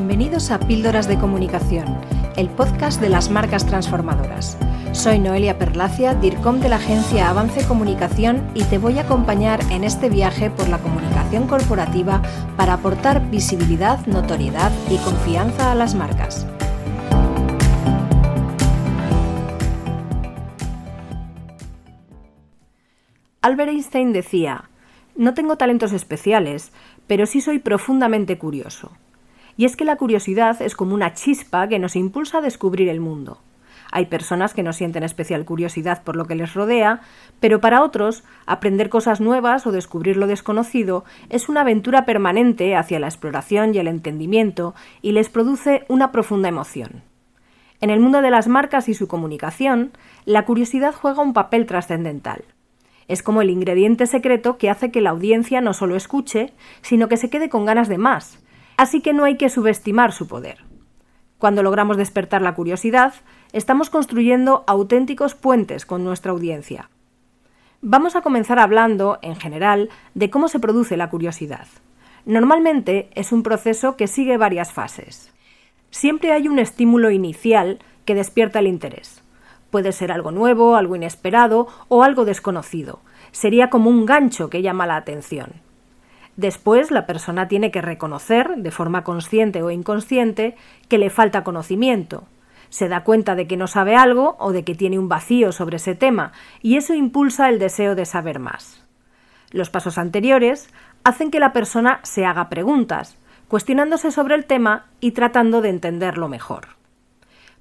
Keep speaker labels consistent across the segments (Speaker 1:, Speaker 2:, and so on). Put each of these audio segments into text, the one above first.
Speaker 1: Bienvenidos a Píldoras de Comunicación, el podcast de las marcas transformadoras. Soy Noelia Perlacia, DIRCOM de la agencia Avance Comunicación y te voy a acompañar en este viaje por la comunicación corporativa para aportar visibilidad, notoriedad y confianza a las marcas. Albert Einstein decía, no tengo talentos especiales, pero sí soy profundamente curioso. Y es que la curiosidad es como una chispa que nos impulsa a descubrir el mundo. Hay personas que no sienten especial curiosidad por lo que les rodea, pero para otros, aprender cosas nuevas o descubrir lo desconocido es una aventura permanente hacia la exploración y el entendimiento y les produce una profunda emoción. En el mundo de las marcas y su comunicación, la curiosidad juega un papel trascendental. Es como el ingrediente secreto que hace que la audiencia no solo escuche, sino que se quede con ganas de más, así que no hay que subestimar su poder. Cuando logramos despertar la curiosidad, estamos construyendo auténticos puentes con nuestra audiencia. Vamos a comenzar hablando, en general, de cómo se produce la curiosidad. Normalmente es un proceso que sigue varias fases. Siempre hay un estímulo inicial que despierta el interés. Puede ser algo nuevo, algo inesperado o algo desconocido. Sería como un gancho que llama la atención. Después, la persona tiene que reconocer, de forma consciente o inconsciente, que le falta conocimiento. Se da cuenta de que no sabe algo o de que tiene un vacío sobre ese tema, y eso impulsa el deseo de saber más. Los pasos anteriores hacen que la persona se haga preguntas, cuestionándose sobre el tema y tratando de entenderlo mejor.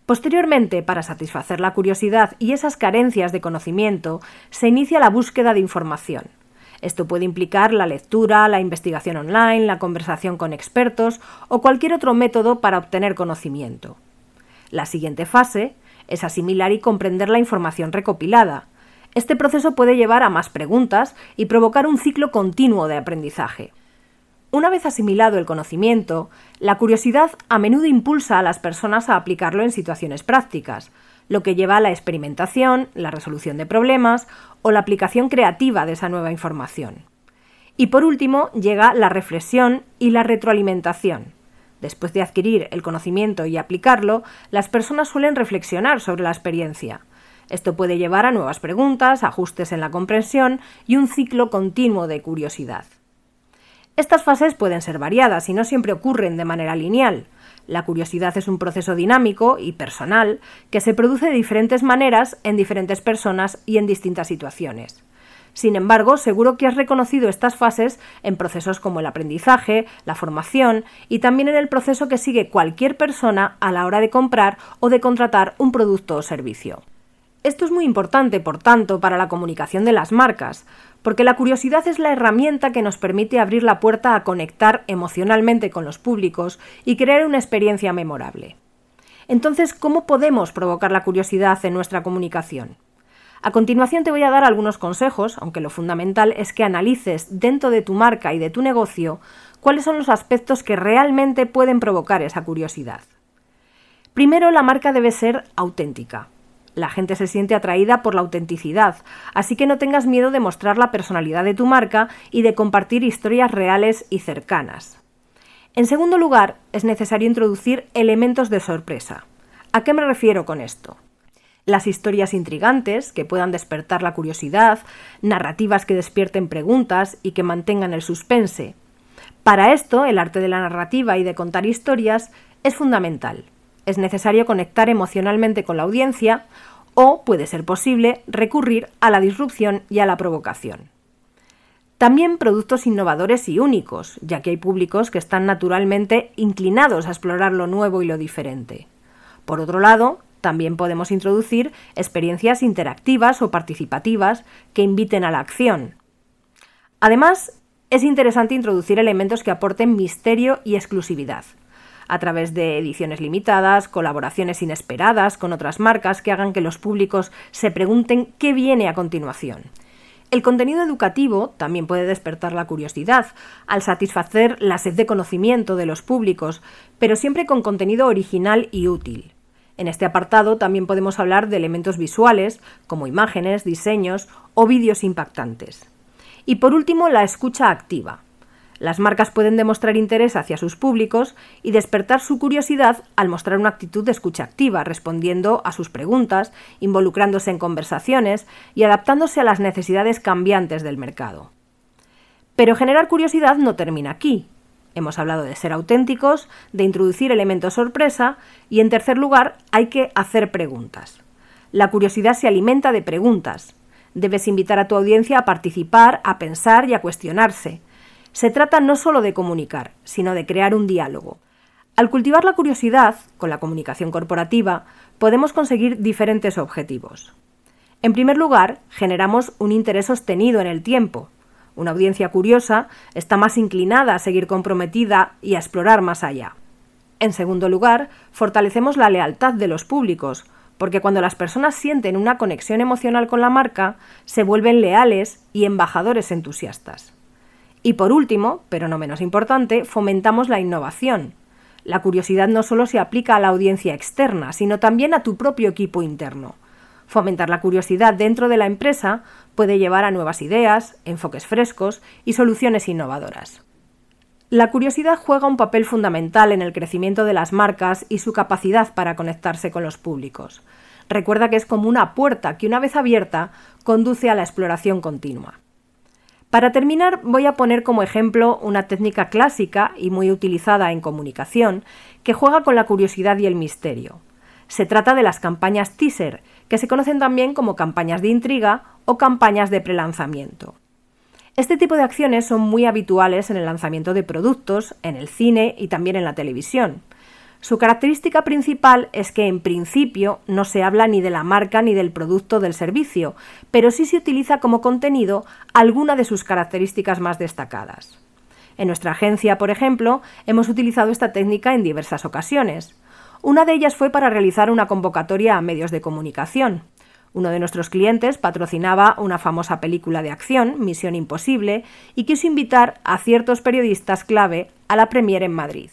Speaker 1: Posteriormente, para satisfacer la curiosidad y esas carencias de conocimiento, se inicia la búsqueda de información. Esto puede implicar la lectura, la investigación online, la conversación con expertos o cualquier otro método para obtener conocimiento. La siguiente fase es asimilar y comprender la información recopilada. Este proceso puede llevar a más preguntas y provocar un ciclo continuo de aprendizaje. Una vez asimilado el conocimiento, la curiosidad a menudo impulsa a las personas a aplicarlo en situaciones prácticas, lo que lleva a la experimentación, la resolución de problemas o la aplicación creativa de esa nueva información. Y por último llega la reflexión y la retroalimentación. Después de adquirir el conocimiento y aplicarlo, las personas suelen reflexionar sobre la experiencia. Esto puede llevar a nuevas preguntas, ajustes en la comprensión y un ciclo continuo de curiosidad. Estas fases pueden ser variadas y no siempre ocurren de manera lineal. La curiosidad es un proceso dinámico y personal que se produce de diferentes maneras en diferentes personas y en distintas situaciones. Sin embargo, seguro que has reconocido estas fases en procesos como el aprendizaje, la formación y también en el proceso que sigue cualquier persona a la hora de comprar o de contratar un producto o servicio. Esto es muy importante, por tanto, para la comunicación de las marcas, porque la curiosidad es la herramienta que nos permite abrir la puerta a conectar emocionalmente con los públicos y crear una experiencia memorable. Entonces, ¿cómo podemos provocar la curiosidad en nuestra comunicación? A continuación te voy a dar algunos consejos, aunque lo fundamental es que analices dentro de tu marca y de tu negocio cuáles son los aspectos que realmente pueden provocar esa curiosidad. Primero, la marca debe ser auténtica. La gente se siente atraída por la autenticidad, así que no tengas miedo de mostrar la personalidad de tu marca y de compartir historias reales y cercanas. En segundo lugar, es necesario introducir elementos de sorpresa. ¿A qué me refiero con esto? Las historias intrigantes, que puedan despertar la curiosidad, narrativas que despierten preguntas y que mantengan el suspense. Para esto, el arte de la narrativa y de contar historias es fundamental. Es necesario conectar emocionalmente con la audiencia, o puede ser posible recurrir a la disrupción y a la provocación. También productos innovadores y únicos, ya que hay públicos que están naturalmente inclinados a explorar lo nuevo y lo diferente. Por otro lado, también podemos introducir experiencias interactivas o participativas que inviten a la acción. Además, es interesante introducir elementos que aporten misterio y exclusividad, a través de ediciones limitadas, colaboraciones inesperadas con otras marcas que hagan que los públicos se pregunten qué viene a continuación. El contenido educativo también puede despertar la curiosidad, al satisfacer la sed de conocimiento de los públicos, pero siempre con contenido original y útil. En este apartado también podemos hablar de elementos visuales, como imágenes, diseños o vídeos impactantes. Y por último, la escucha activa. Las marcas pueden demostrar interés hacia sus públicos y despertar su curiosidad al mostrar una actitud de escucha activa, respondiendo a sus preguntas, involucrándose en conversaciones y adaptándose a las necesidades cambiantes del mercado. Pero generar curiosidad no termina aquí. Hemos hablado de ser auténticos, de introducir elementos sorpresa y, en tercer lugar, hay que hacer preguntas. La curiosidad se alimenta de preguntas. Debes invitar a tu audiencia a participar, a pensar y a cuestionarse. Se trata no solo de comunicar, sino de crear un diálogo. Al cultivar la curiosidad, con la comunicación corporativa, podemos conseguir diferentes objetivos. En primer lugar, generamos un interés sostenido en el tiempo. Una audiencia curiosa está más inclinada a seguir comprometida y a explorar más allá. En segundo lugar, fortalecemos la lealtad de los públicos, porque cuando las personas sienten una conexión emocional con la marca, se vuelven leales y embajadores entusiastas. Y por último, pero no menos importante, fomentamos la innovación. La curiosidad no solo se aplica a la audiencia externa, sino también a tu propio equipo interno. Fomentar la curiosidad dentro de la empresa puede llevar a nuevas ideas, enfoques frescos y soluciones innovadoras. La curiosidad juega un papel fundamental en el crecimiento de las marcas y su capacidad para conectarse con los públicos. Recuerda que es como una puerta que una vez abierta conduce a la exploración continua. Para terminar, voy a poner como ejemplo una técnica clásica y muy utilizada en comunicación que juega con la curiosidad y el misterio. Se trata de las campañas teaser, que se conocen también como campañas de intriga o campañas de prelanzamiento. Este tipo de acciones son muy habituales en el lanzamiento de productos, en el cine y también en la televisión. Su característica principal es que en principio no se habla ni de la marca ni del producto del servicio, pero sí se utiliza como contenido alguna de sus características más destacadas. En nuestra agencia, por ejemplo, hemos utilizado esta técnica en diversas ocasiones. Una de ellas fue para realizar una convocatoria a medios de comunicación. Uno de nuestros clientes patrocinaba una famosa película de acción, Misión Imposible, y quiso invitar a ciertos periodistas clave a la premiere en Madrid.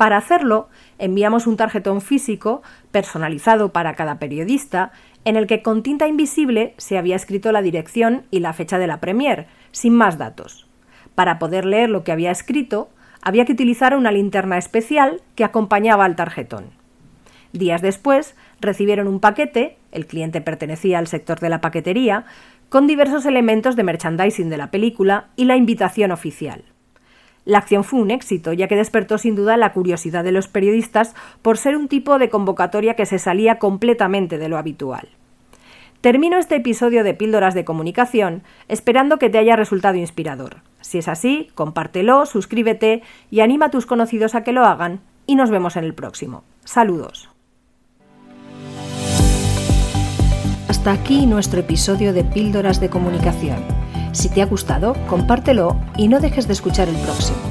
Speaker 1: Para hacerlo, enviamos un tarjetón físico personalizado para cada periodista en el que con tinta invisible se había escrito la dirección y la fecha de la premier, sin más datos. Para poder leer lo que había escrito, había que utilizar una linterna especial que acompañaba al tarjetón. Días después, recibieron un paquete, el cliente pertenecía al sector de la paquetería, con diversos elementos de merchandising de la película y la invitación oficial. La acción fue un éxito, ya que despertó sin duda la curiosidad de los periodistas por ser un tipo de convocatoria que se salía completamente de lo habitual. Termino este episodio de Píldoras de Comunicación esperando que te haya resultado inspirador. Si es así, compártelo, suscríbete y anima a tus conocidos a que lo hagan y nos vemos en el próximo. Saludos. Hasta aquí nuestro episodio de Píldoras de Comunicación. Si te ha gustado, compártelo y no dejes de escuchar el próximo.